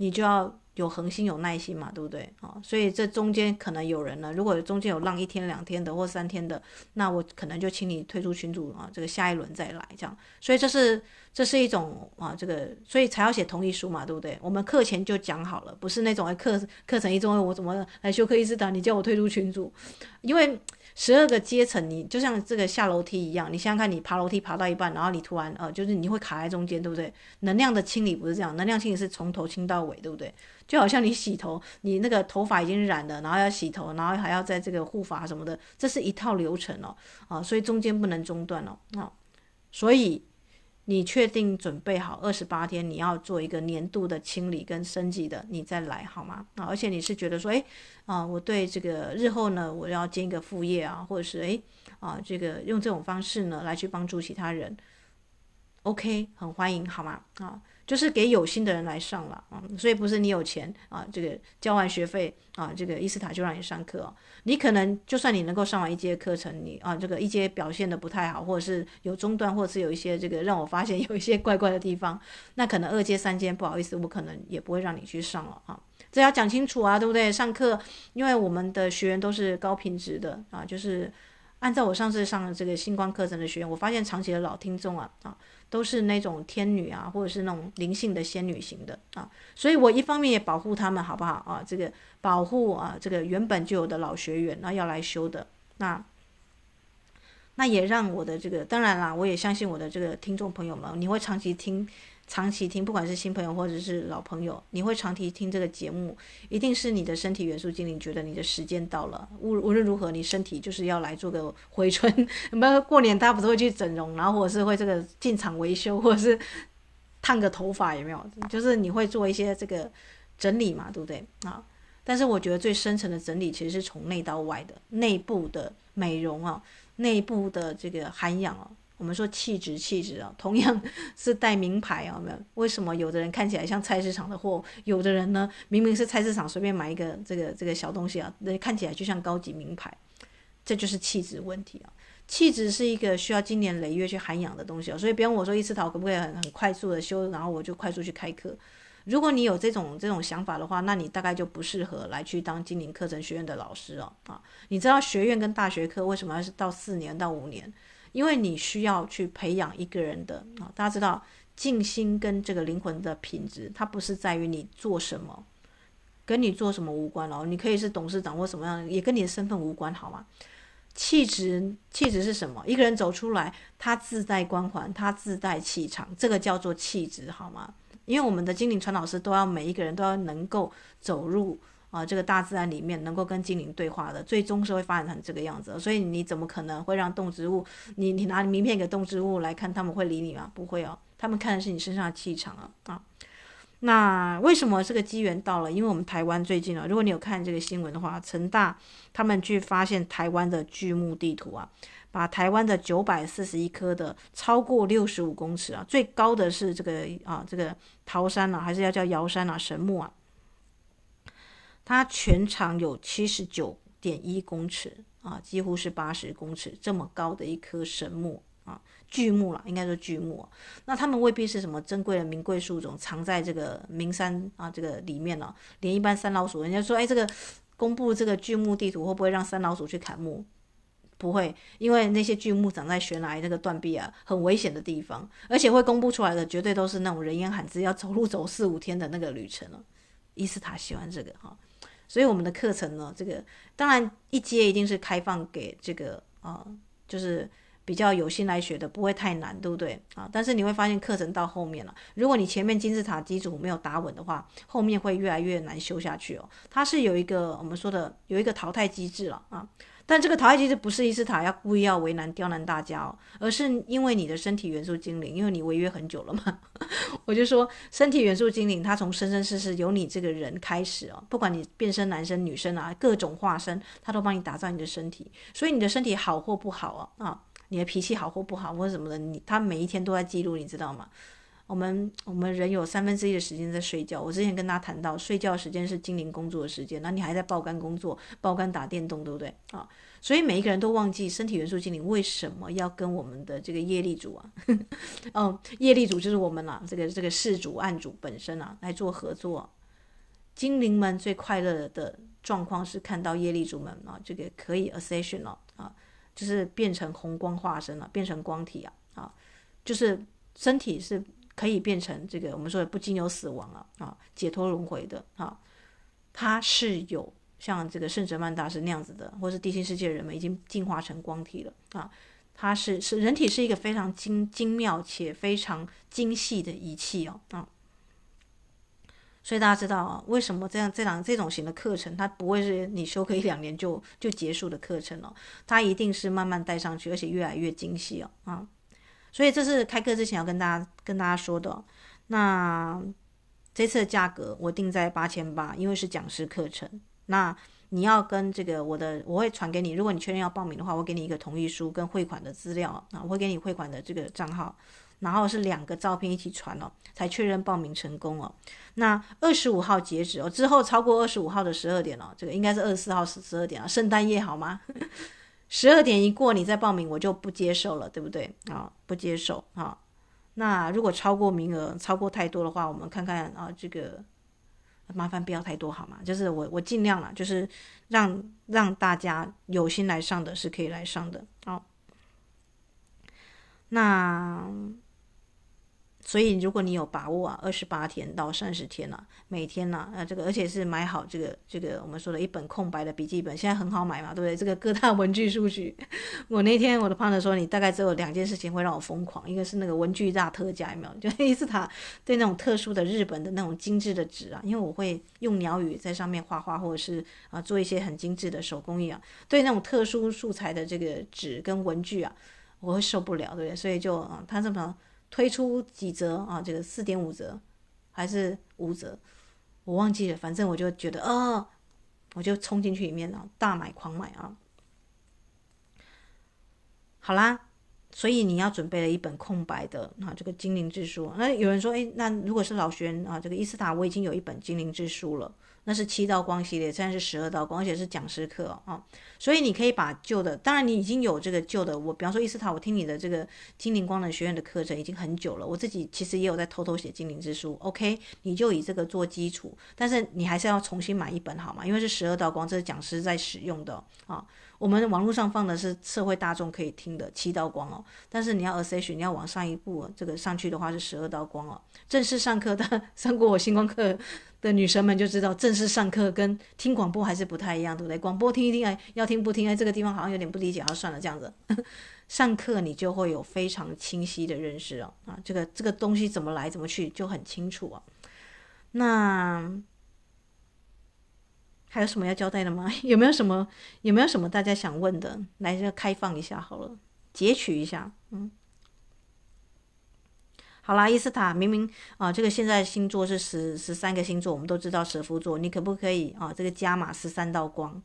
你就要有恒心、有耐心嘛，对不对啊？所以这中间可能有人呢，如果中间有浪一天、两天的或三天的，那我可能就请你退出群组啊，这个下一轮再来这样。所以这是这是一种啊，这个所以才要写同意书嘛，对不对？我们课前就讲好了，不是那种课课程一中我怎么来修课伊斯坦，你叫我退出群组，因为。十二个阶层，你就像这个下楼梯一样，你想想看，你爬楼梯爬到一半，然后你突然呃，就是你会卡在中间，对不对？能量的清理不是这样，能量清理是从头清到尾，对不对？就好像你洗头，你那个头发已经染了，然后要洗头，然后还要在这个护发什么的，这是一套流程哦，啊，所以中间不能中断哦，啊，所以。你确定准备好二十八天，你要做一个年度的清理跟升级的，你再来好吗？啊，而且你是觉得说，诶，啊，我对这个日后呢，我要建一个副业啊，或者是诶，啊，这个用这种方式呢来去帮助其他人，OK，很欢迎，好吗？啊。就是给有心的人来上了啊，所以不是你有钱啊，这个交完学费啊，这个伊斯塔就让你上课哦。你可能就算你能够上完一节课程，你啊这个一节表现的不太好，或者是有中断，或者是有一些这个让我发现 [laughs] 有一些怪怪的地方，那可能二阶三阶不好意思，我可能也不会让你去上了啊。这要讲清楚啊，对不对？上课，因为我们的学员都是高品质的啊，就是按照我上次上的这个星光课程的学员，我发现长期的老听众啊啊。都是那种天女啊，或者是那种灵性的仙女型的啊，所以我一方面也保护他们，好不好啊？这个保护啊，这个原本就有的老学员，那要来修的，那那也让我的这个，当然啦，我也相信我的这个听众朋友们，你会长期听。长期听，不管是新朋友或者是老朋友，你会长期听这个节目，一定是你的身体元素精灵觉得你的时间到了。无无论如何，你身体就是要来做个回春。有没有过年大家不是会去整容，然后或者是会这个进场维修，或者是烫个头发，有没有？就是你会做一些这个整理嘛，对不对啊？但是我觉得最深层的整理其实是从内到外的，内部的美容啊，内部的这个涵养啊。我们说气质，气质啊，同样 [laughs] 是带名牌啊，没有？为什么有的人看起来像菜市场的货，有的人呢，明明是菜市场随便买一个这个这个小东西啊，那看起来就像高级名牌，这就是气质问题啊。气质是一个需要经年累月去涵养的东西啊，所以比方我说一次，陶可不可以很很快速的修，然后我就快速去开课？如果你有这种这种想法的话，那你大概就不适合来去当精灵课程学院的老师哦啊。你知道学院跟大学课为什么要是到四年到五年？因为你需要去培养一个人的啊，大家知道静心跟这个灵魂的品质，它不是在于你做什么，跟你做什么无关哦。你可以是董事长或什么样，也跟你的身份无关，好吗？气质，气质是什么？一个人走出来，他自带光环，他自带气场，这个叫做气质，好吗？因为我们的精灵传导师都要每一个人都要能够走入。啊，这个大自然里面能够跟精灵对话的，最终是会发展成这个样子。所以你怎么可能会让动植物？你你拿名片给动植物来看，他们会理你吗？不会哦，他们看的是你身上的气场啊啊。那为什么这个机缘到了？因为我们台湾最近啊，如果你有看这个新闻的话，成大他们去发现台湾的巨木地图啊，把台湾的九百四十一棵的超过六十五公尺啊，最高的是这个啊这个桃山啊，还是要叫瑶山啊神木啊。它全长有七十九点一公尺啊，几乎是八十公尺这么高的一棵神木啊，巨木了，应该说巨木。那他们未必是什么珍贵的名贵树种，藏在这个名山啊这个里面了。连一般山老鼠，人家说，哎，这个公布这个巨木地图会不会让山老鼠去砍木？不会，因为那些巨木长在悬崖那个断壁啊，很危险的地方，而且会公布出来的绝对都是那种人烟罕至，要走路走四五天的那个旅程了。伊斯塔喜欢这个哈。所以我们的课程呢，这个当然一阶一定是开放给这个啊、就是比较有心来学的，不会太难，对不对啊？但是你会发现课程到后面了，如果你前面金字塔基础没有打稳的话，后面会越来越难修下去哦。它是有一个我们说的有一个淘汰机制了啊。但这个淘汰机制不是伊斯塔要故意要为难刁难大家哦，而是因为你的身体元素精灵，因为你违约很久了嘛。[laughs] 我就说身体元素精灵，它从生生世世由你这个人开始哦，不管你变身男生女生啊，各种化身，它都帮你打造你的身体。所以你的身体好或不好啊，啊，你的脾气好或不好或者什么的，你它每一天都在记录，你知道吗？我们我们人有三分之一的时间在睡觉。我之前跟大家谈到，睡觉时间是精灵工作的时间，那你还在爆肝工作、爆肝打电动，对不对啊？所以每一个人都忘记身体元素精灵为什么要跟我们的这个业力主啊，[laughs] 哦，业力主就是我们啦、啊，这个这个事主案主本身啊来做合作。精灵们最快乐的状况是看到业力主们啊，这个可以 ascension 了啊，就是变成红光化身了，变成光体啊啊，就是身体是。可以变成这个我们说的不经由死亡啊啊解脱轮回的啊，它是有像这个圣哲曼大师那样子的，或是地心世界人们已经进化成光体了啊，它是是人体是一个非常精精妙且非常精细的仪器哦啊，所以大家知道啊，为什么这样这样这种型的课程，它不会是你修课一两年就就结束的课程哦，它一定是慢慢带上去，而且越来越精细哦啊。所以这是开课之前要跟大家跟大家说的。那这次的价格我定在八千八，因为是讲师课程。那你要跟这个我的，我会传给你。如果你确认要报名的话，我给你一个同意书跟汇款的资料啊，我会给你汇款的这个账号。然后是两个照片一起传哦，才确认报名成功哦。那二十五号截止哦，之后超过二十五号的十二点哦，这个应该是二十四号十十二点啊，圣诞夜好吗？十二点一过你再报名，我就不接受了，对不对？啊，不接受啊。那如果超过名额超过太多的话，我们看看啊，这个麻烦不要太多好吗？就是我我尽量了，就是让让大家有心来上的是可以来上的，好。那。所以，如果你有把握啊，二十八天到三十天了，啊，每天呢，啊，这个而且是买好这个这个我们说的一本空白的笔记本，现在很好买嘛，对不对？这个各大文具书局，[laughs] 我那天我的胖子说，你大概只有两件事情会让我疯狂，一个是那个文具大特价，有没有？[laughs] 就伊斯塔对那种特殊的日本的那种精致的纸啊，因为我会用鸟语在上面画画，或者是啊做一些很精致的手工艺啊，对那种特殊素材的这个纸跟文具啊，我会受不了，对不对？所以就啊，他这么。推出几折啊？这个四点五折还是五折？我忘记了。反正我就觉得，哦，我就冲进去里面了，大买狂买啊！好啦，所以你要准备了一本空白的啊，这个精灵之书。那有人说，诶，那如果是老学员啊，这个伊斯塔我已经有一本精灵之书了。那是七道光系列，现在是十二道光，而且是讲师课啊、哦，所以你可以把旧的，当然你已经有这个旧的，我比方说伊斯塔，我听你的这个精灵光能学院的课程已经很久了，我自己其实也有在偷偷写精灵之书，OK，你就以这个做基础，但是你还是要重新买一本好吗？因为是十二道光，这是讲师在使用的啊、我们网络上放的是社会大众可以听的七道光哦，但是你要 assess，你要往上一步，这个上去的话是十二道光哦，正式上课的 [laughs] 上过我星光课的女生们就知道，正式上课跟听广播还是不太一样，对不对？广播听一听，哎，要听不听，哎，这个地方好像有点不理解，好，算了，这样子。[laughs] 上课你就会有非常清晰的认识哦，啊，这个这个东西怎么来怎么去就很清楚啊。那还有什么要交代的吗？[laughs] 有没有什么有没有什么大家想问的？来，这开放一下好了，截取一下，嗯。好啦，伊斯塔明明啊，这个现在星座是十十三个星座，我们都知道蛇夫座，你可不可以啊？这个加码十三道光，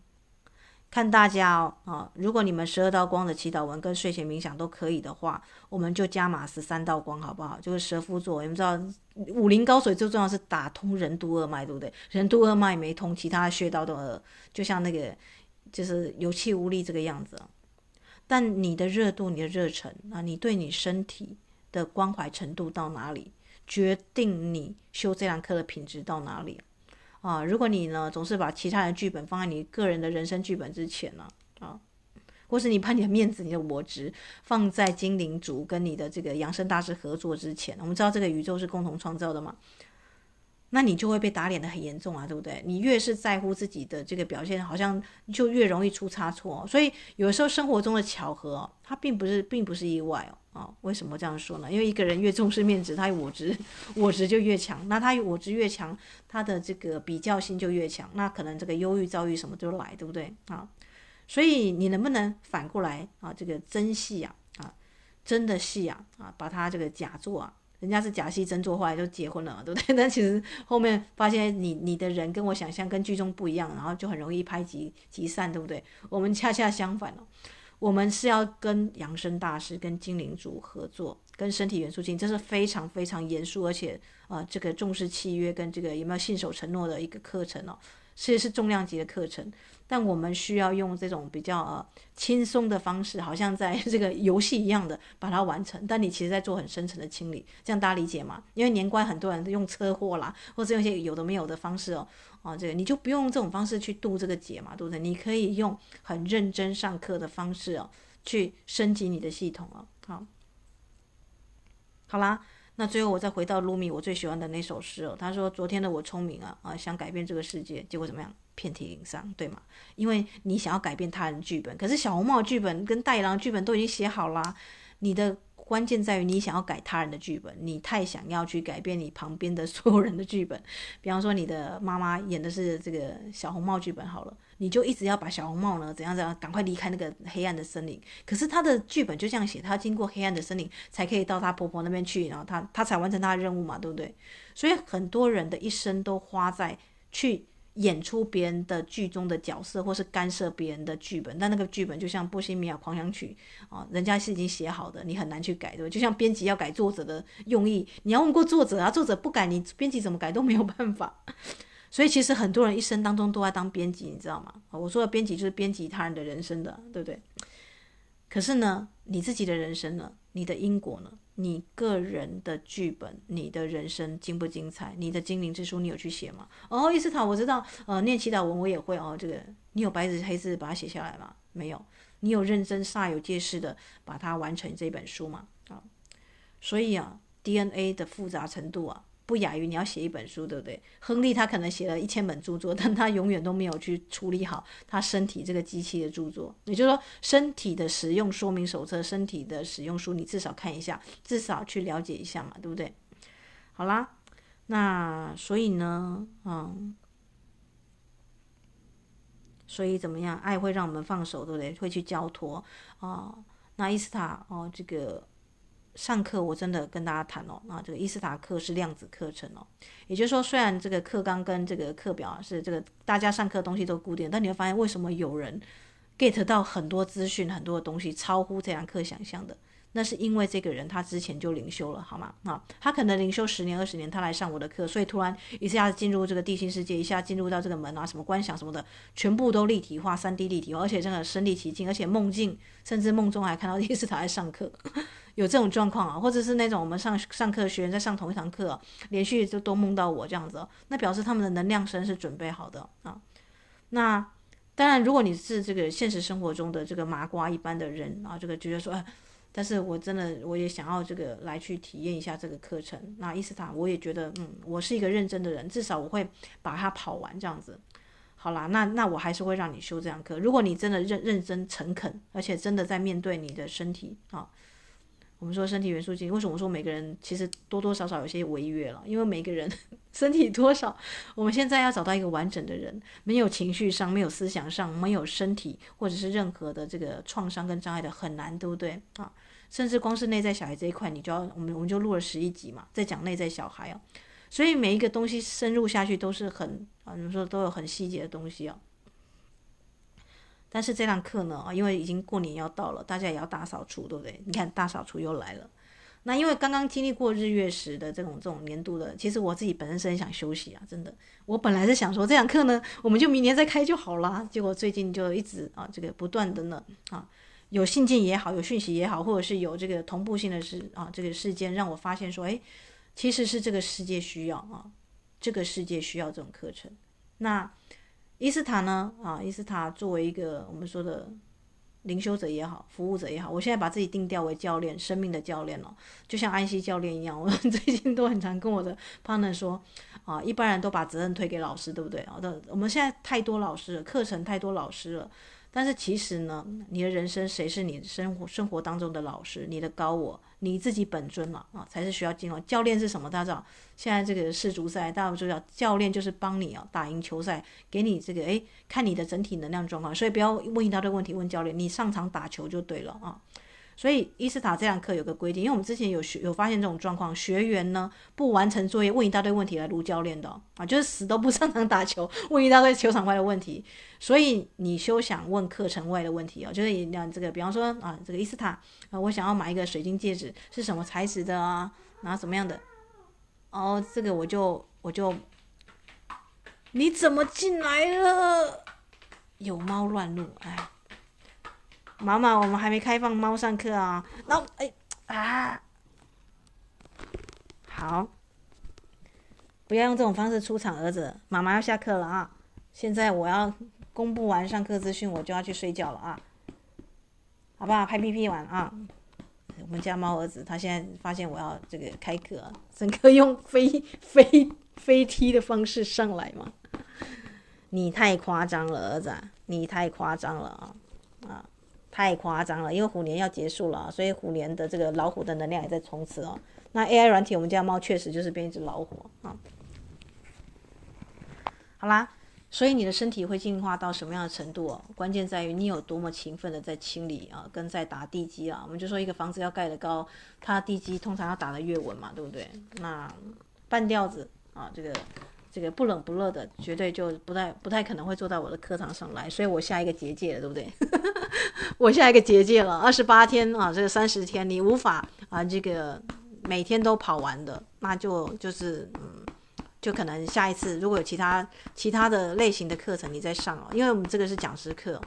看大家哦啊，如果你们十二道光的祈祷文跟睡前冥想都可以的话，我们就加码十三道光，好不好？就是蛇夫座，你们知道武林高手最重要是打通任督二脉，对不对？任督二脉没通，其他的穴道都就像那个就是有气无力这个样子。但你的热度，你的热忱啊，你对你身体。的关怀程度到哪里，决定你修这堂课的品质到哪里！啊如果你呢总是把其他人的剧本放在你个人的人生剧本之前呢啊，或是你把你的面子、你的我执放在精灵族跟你的这个养生大师合作之前，我们知道这个宇宙是共同创造的嘛。那你就会被打脸得很严重啊，对不对？你越是在乎自己的这个表现，好像就越容易出差错。所以有时候生活中的巧合，它并不是并不是意外哦。为什么这样说呢？因为一个人越重视面子，他我执我执就越强。那他我执越强，他的这个比较心就越强。那可能这个忧郁、遭遇什么都来，对不对？啊，所以你能不能反过来啊？这个真戏啊，啊，真的戏啊，啊，把他这个假作啊。人家是假戏真做，后来就结婚了，对不对？[laughs] 但其实后面发现你你的人跟我想象跟剧中不一样，然后就很容易拍即即散，对不对？我们恰恰相反哦，我们是要跟养生大师、跟精灵族合作，跟身体元素精，这是非常非常严肃，而且啊、这个重视契约跟这个有没有信守承诺的一个课程哦，其实是重量级的课程。但我们需要用这种比较呃轻松的方式，好像在 [laughs] 这个游戏一样的把它完成。但你其实在做很深层的清理，这样大家理解吗？因为年关很多人用车祸啦，或者用一些有的没有的方式哦，啊，这个你就不用这种方式去度这个劫嘛，对不对？你可以用很认真上课的方式哦，去升级你的系统哦。好，好啦。那最后我再回到卢米，我最喜欢的那首诗哦。他说：“昨天的我聪明啊啊，想改变这个世界，结果怎么样？遍体鳞伤，对吗？因为你想要改变他人剧本，可是小红帽剧本跟大野狼剧本都已经写好啦。你的关键在于你想要改他人的剧本，你太想要去改变你旁边的所有人的剧本。比方说，你的妈妈演的是这个小红帽剧本好了。”你就一直要把小红帽呢，怎样怎样，赶快离开那个黑暗的森林。可是他的剧本就这样写，他经过黑暗的森林才可以到他婆婆那边去，然后他他才完成他的任务嘛，对不对？所以很多人的一生都花在去演出别人的剧中的角色，或是干涉别人的剧本。但那个剧本就像《波西米亚狂想曲》啊，人家是已经写好的，你很难去改，对吧？就像编辑要改作者的用意，你要问过作者啊，作者不改，你编辑怎么改都没有办法。所以其实很多人一生当中都在当编辑，你知道吗？我说的编辑就是编辑他人的人生的，对不对？可是呢，你自己的人生呢？你的因果呢？你个人的剧本，你的人生精不精彩？你的精灵之书你有去写吗？哦，伊斯塔，我知道，呃，念祈祷文我也会哦。这个你有白纸黑字把它写下来吗？没有。你有认真煞有介事的把它完成这本书吗？啊，所以啊，DNA 的复杂程度啊。不亚于你要写一本书，对不对？亨利他可能写了一千本著作，[laughs] 但他永远都没有去处理好他身体这个机器的著作。也就是说，身体的使用说明手册、身体的使用书，你至少看一下，至少去了解一下嘛，对不对？好啦，那所以呢，嗯，所以怎么样？爱会让我们放手，对不对？会去交托啊。那伊斯塔哦，这个。上课我真的跟大家谈哦，啊，这个伊斯塔克是量子课程哦，也就是说，虽然这个课纲跟这个课表是这个大家上课的东西都固定，但你会发现为什么有人 get 到很多资讯、很多的东西超乎这堂课想象的。那是因为这个人他之前就灵修了，好吗？啊，他可能灵修十年、二十年，他来上我的课，所以突然一下子进入这个地心世界，一下进入到这个门啊，什么观想什么的，全部都立体化、三 D 立体化，而且真的身临其境，而且梦境，甚至梦中还看到伊斯塔在上课，有这种状况啊，或者是那种我们上上课学员在上同一堂课，连续就都梦到我这样子，那表示他们的能量身是准备好的啊。那当然，如果你是这个现实生活中的这个麻瓜一般的人啊，这个觉得说。但是我真的我也想要这个来去体验一下这个课程。那伊斯塔我也觉得，嗯，我是一个认真的人，至少我会把它跑完这样子。好啦，那那我还是会让你修这堂课。如果你真的认认真诚恳，而且真的在面对你的身体啊，我们说身体元素经，为什么说每个人其实多多少少有些违约了？因为每个人 [laughs] 身体多少，我们现在要找到一个完整的人，没有情绪上，没有思想上，没有身体或者是任何的这个创伤跟障碍的很难，对不对啊？甚至光是内在小孩这一块，你就要我们我们就录了十一集嘛，在讲内在小孩哦，所以每一个东西深入下去都是很啊，你说都有很细节的东西哦。但是这堂课呢啊，因为已经过年要到了，大家也要大扫除，对不对？你看大扫除又来了。那因为刚刚经历过日月食的这种这种年度的，其实我自己本身是很想休息啊，真的。我本来是想说这堂课呢，我们就明年再开就好了，结果最近就一直啊，这个不断的呢啊。有信件也好，有讯息也好，或者是有这个同步性的事啊，这个事件让我发现说，哎，其实是这个世界需要啊，这个世界需要这种课程。那伊斯塔呢？啊，伊斯塔作为一个我们说的灵修者也好，服务者也好，我现在把自己定调为教练，生命的教练了，就像安息教练一样。[laughs] 我最近都很常跟我的 partner 说，啊，一般人都把责任推给老师，对不对？啊，的，我们现在太多老师了，课程太多老师了。但是其实呢，你的人生谁是你生活生活当中的老师？你的高我，你自己本尊嘛啊，才是需要进入。教练是什么？大家知道，现在这个世足赛，大家都知道，教练就是帮你啊打赢球赛，给你这个诶，看你的整体能量状况。所以不要问一大堆问题问教练，你上场打球就对了啊。所以伊斯塔这堂课有个规定，因为我们之前有学有发现这种状况，学员呢不完成作业，问一大堆问题来卢教练的啊，就是死都不上场打球，问一大堆球场外的问题。所以你休想问课程外的问题哦，就是你这个，比方说啊，这个伊斯塔啊，我想要买一个水晶戒指，是什么材质的啊？然后怎么样的？哦，这个我就我就，你怎么进来了？有猫乱入，哎。妈妈，我们还没开放猫上课啊！然后，哎啊，好，不要用这种方式出场，儿子。妈妈要下课了啊！现在我要公布完上课资讯，我就要去睡觉了啊！好不好？拍屁屁完啊！我们家猫儿子他现在发现我要这个开课，整个用飞 [laughs] 飞飞踢的方式上来嘛？你太夸张了，儿子，你太夸张了啊！啊！太夸张了，因为虎年要结束了，所以虎年的这个老虎的能量也在冲刺哦。那 AI 软体，我们家猫确实就是变一只老虎啊。好啦，所以你的身体会进化到什么样的程度哦？关键在于你有多么勤奋的在清理啊，跟在打地基啊。我们就说一个房子要盖得高，它地基通常要打得越稳嘛，对不对？那半吊子啊，这个这个不冷不热的，绝对就不太不太可能会坐到我的课堂上来，所以我下一个结界了，对不对？[laughs] 我下一个结界了，二十八天啊，这个三十天你无法啊，这个每天都跑完的，那就就是嗯，就可能下一次如果有其他其他的类型的课程你再上哦，因为我们这个是讲师课，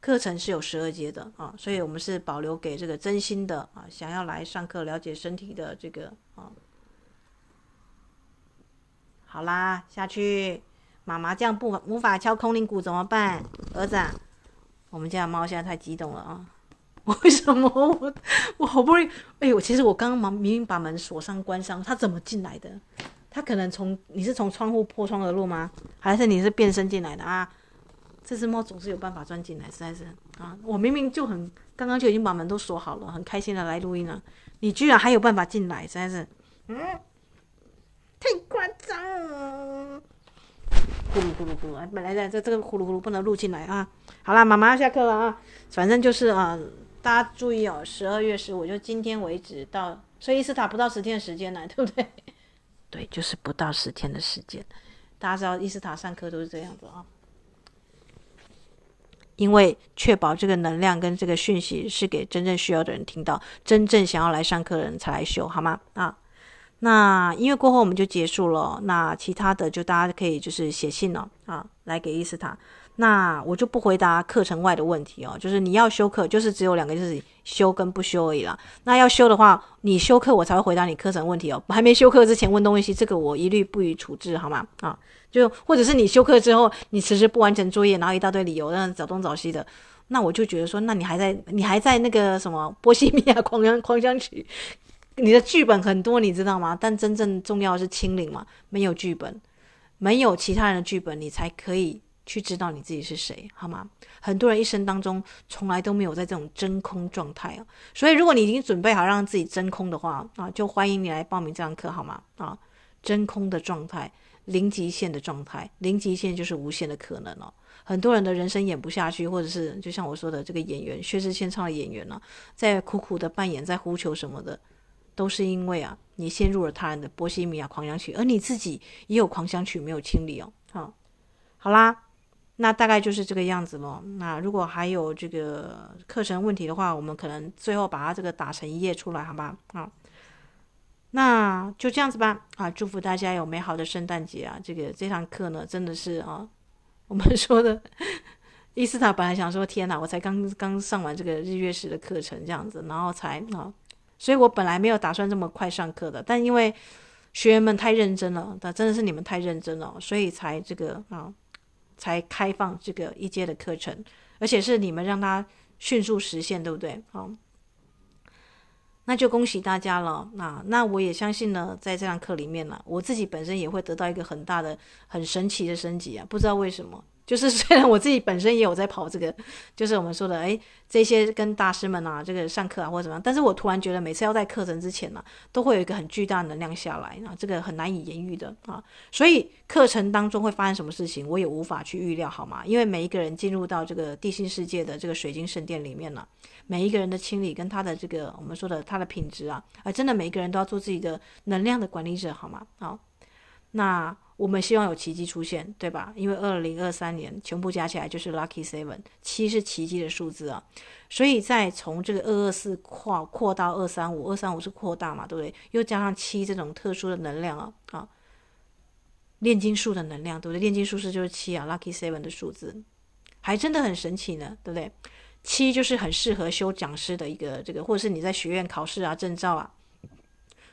课程是有十二节的啊，所以我们是保留给这个真心的啊，想要来上课了解身体的这个啊。好啦，下去。妈妈这样不无法敲空灵鼓怎么办？儿子，我们家的猫现在太激动了啊！[laughs] 为什么我我好不容易？哎呦，其实我刚刚明明把门锁上关上，它怎么进来的？它可能从你是从窗户破窗而入吗？还是你是变身进来的啊？这只猫总是有办法钻进来，实在是啊！我明明就很刚刚就已经把门都锁好了，很开心的来录音了，你居然还有办法进来，实在是嗯。太夸张了！呼噜呼噜呼噜，本来在这这个呼噜呼噜不能录进来啊。好啦，妈妈要下课了啊。反正就是啊，大家注意哦，十二月十五就今天为止到，所以伊斯塔不到十天的时间来，对不对？对，就是不到十天的时间。大家知道伊斯塔上课都是这样子啊，因为确保这个能量跟这个讯息是给真正需要的人听到，真正想要来上课的人才来修，好吗？啊。那音乐过后我们就结束了，那其他的就大家可以就是写信了啊，来给伊斯塔。那我就不回答课程外的问题哦，就是你要修课，就是只有两个，就是修跟不修而已啦。那要修的话，你修课我才会回答你课程问题哦。还没修课之前问东问西，这个我一律不予处置，好吗？啊，就或者是你修课之后，你迟迟不完成作业，然后一大堆理由，让找东找西的，那我就觉得说，那你还在你还在那个什么波西米亚狂想狂想曲。你的剧本很多，你知道吗？但真正重要的是清零嘛，没有剧本，没有其他人的剧本，你才可以去知道你自己是谁，好吗？很多人一生当中从来都没有在这种真空状态啊，所以如果你已经准备好让自己真空的话啊，就欢迎你来报名这堂课，好吗？啊，真空的状态，零极限的状态，零极限就是无限的可能哦。很多人的人生演不下去，或者是就像我说的这个演员薛之谦唱的演员呢、在苦苦的扮演，在呼求什么的。都是因为啊，你陷入了他人的波西米亚狂想曲，而你自己也有狂想曲没有清理哦。好，好啦，那大概就是这个样子咯。那如果还有这个课程问题的话，我们可能最后把它这个打成一页出来，好吧？好，那就这样子吧。啊，祝福大家有美好的圣诞节啊！这个这堂课呢，真的是啊，[laughs] 我们说的伊斯塔本来想说，天哪，我才刚刚上完这个日月食的课程，这样子，然后才啊。所以我本来没有打算这么快上课的，但因为学员们太认真了，那真的是你们太认真了，所以才这个啊，才开放这个一阶的课程，而且是你们让它迅速实现，对不对？好，那就恭喜大家了。那那我也相信呢，在这堂课里面呢，我自己本身也会得到一个很大的、很神奇的升级啊，不知道为什么。就是 [laughs] 虽然我自己本身也有在跑这个，就是我们说的，诶，这些跟大师们啊，这个上课啊或者怎么样，但是我突然觉得每次要在课程之前呢、都会有一个很巨大的能量下来啊，这个很难以言喻的啊，所以课程当中会发生什么事情，我也无法去预料，好吗？因为每一个人进入到这个地心世界的这个水晶圣殿里面呢、每一个人的清理跟他的这个我们说的他的品质啊，啊，真的每一个人都要做自己的能量的管理者，好吗？好，那。我们希望有奇迹出现，对吧？因为二零二三年全部加起来就是 Lucky Seven，七是奇迹的数字啊。所以再从这个二二四扩扩到二三五，二三五是扩大嘛，对不对？又加上七这种特殊的能量啊啊，炼金术的能量，对不对？炼金术士就是七啊，Lucky Seven 的数字，还真的很神奇呢，对不对？七就是很适合修讲师的一个这个，或者是你在学院考试啊、证照啊、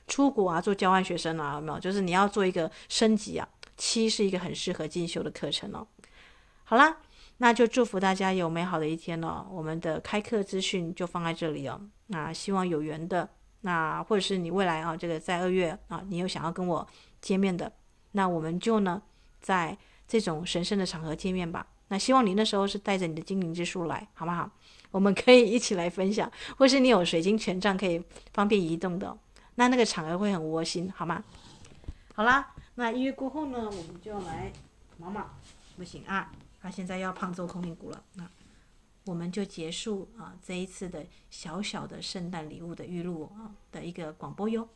出国啊、做交换学生啊，有没有？就是你要做一个升级啊。七是一个很适合进修的课程哦。好啦，那就祝福大家有美好的一天哦。我们的开课资讯就放在这里哦。那希望有缘的，那或者是你未来啊，这个在二月啊，你有想要跟我见面的，那我们就呢，在这种神圣的场合见面吧。那希望你那时候是带着你的精灵之书来，好不好？我们可以一起来分享，或是你有水晶权杖可以方便移动的，那那个场合会很窝心，好吗？好啦。那音乐过后呢，我们就要来，毛毛，不行啊，他现在要胖揍空灵谷了，那我们就结束啊这一次的小小的圣诞礼物的预录啊的一个广播哟。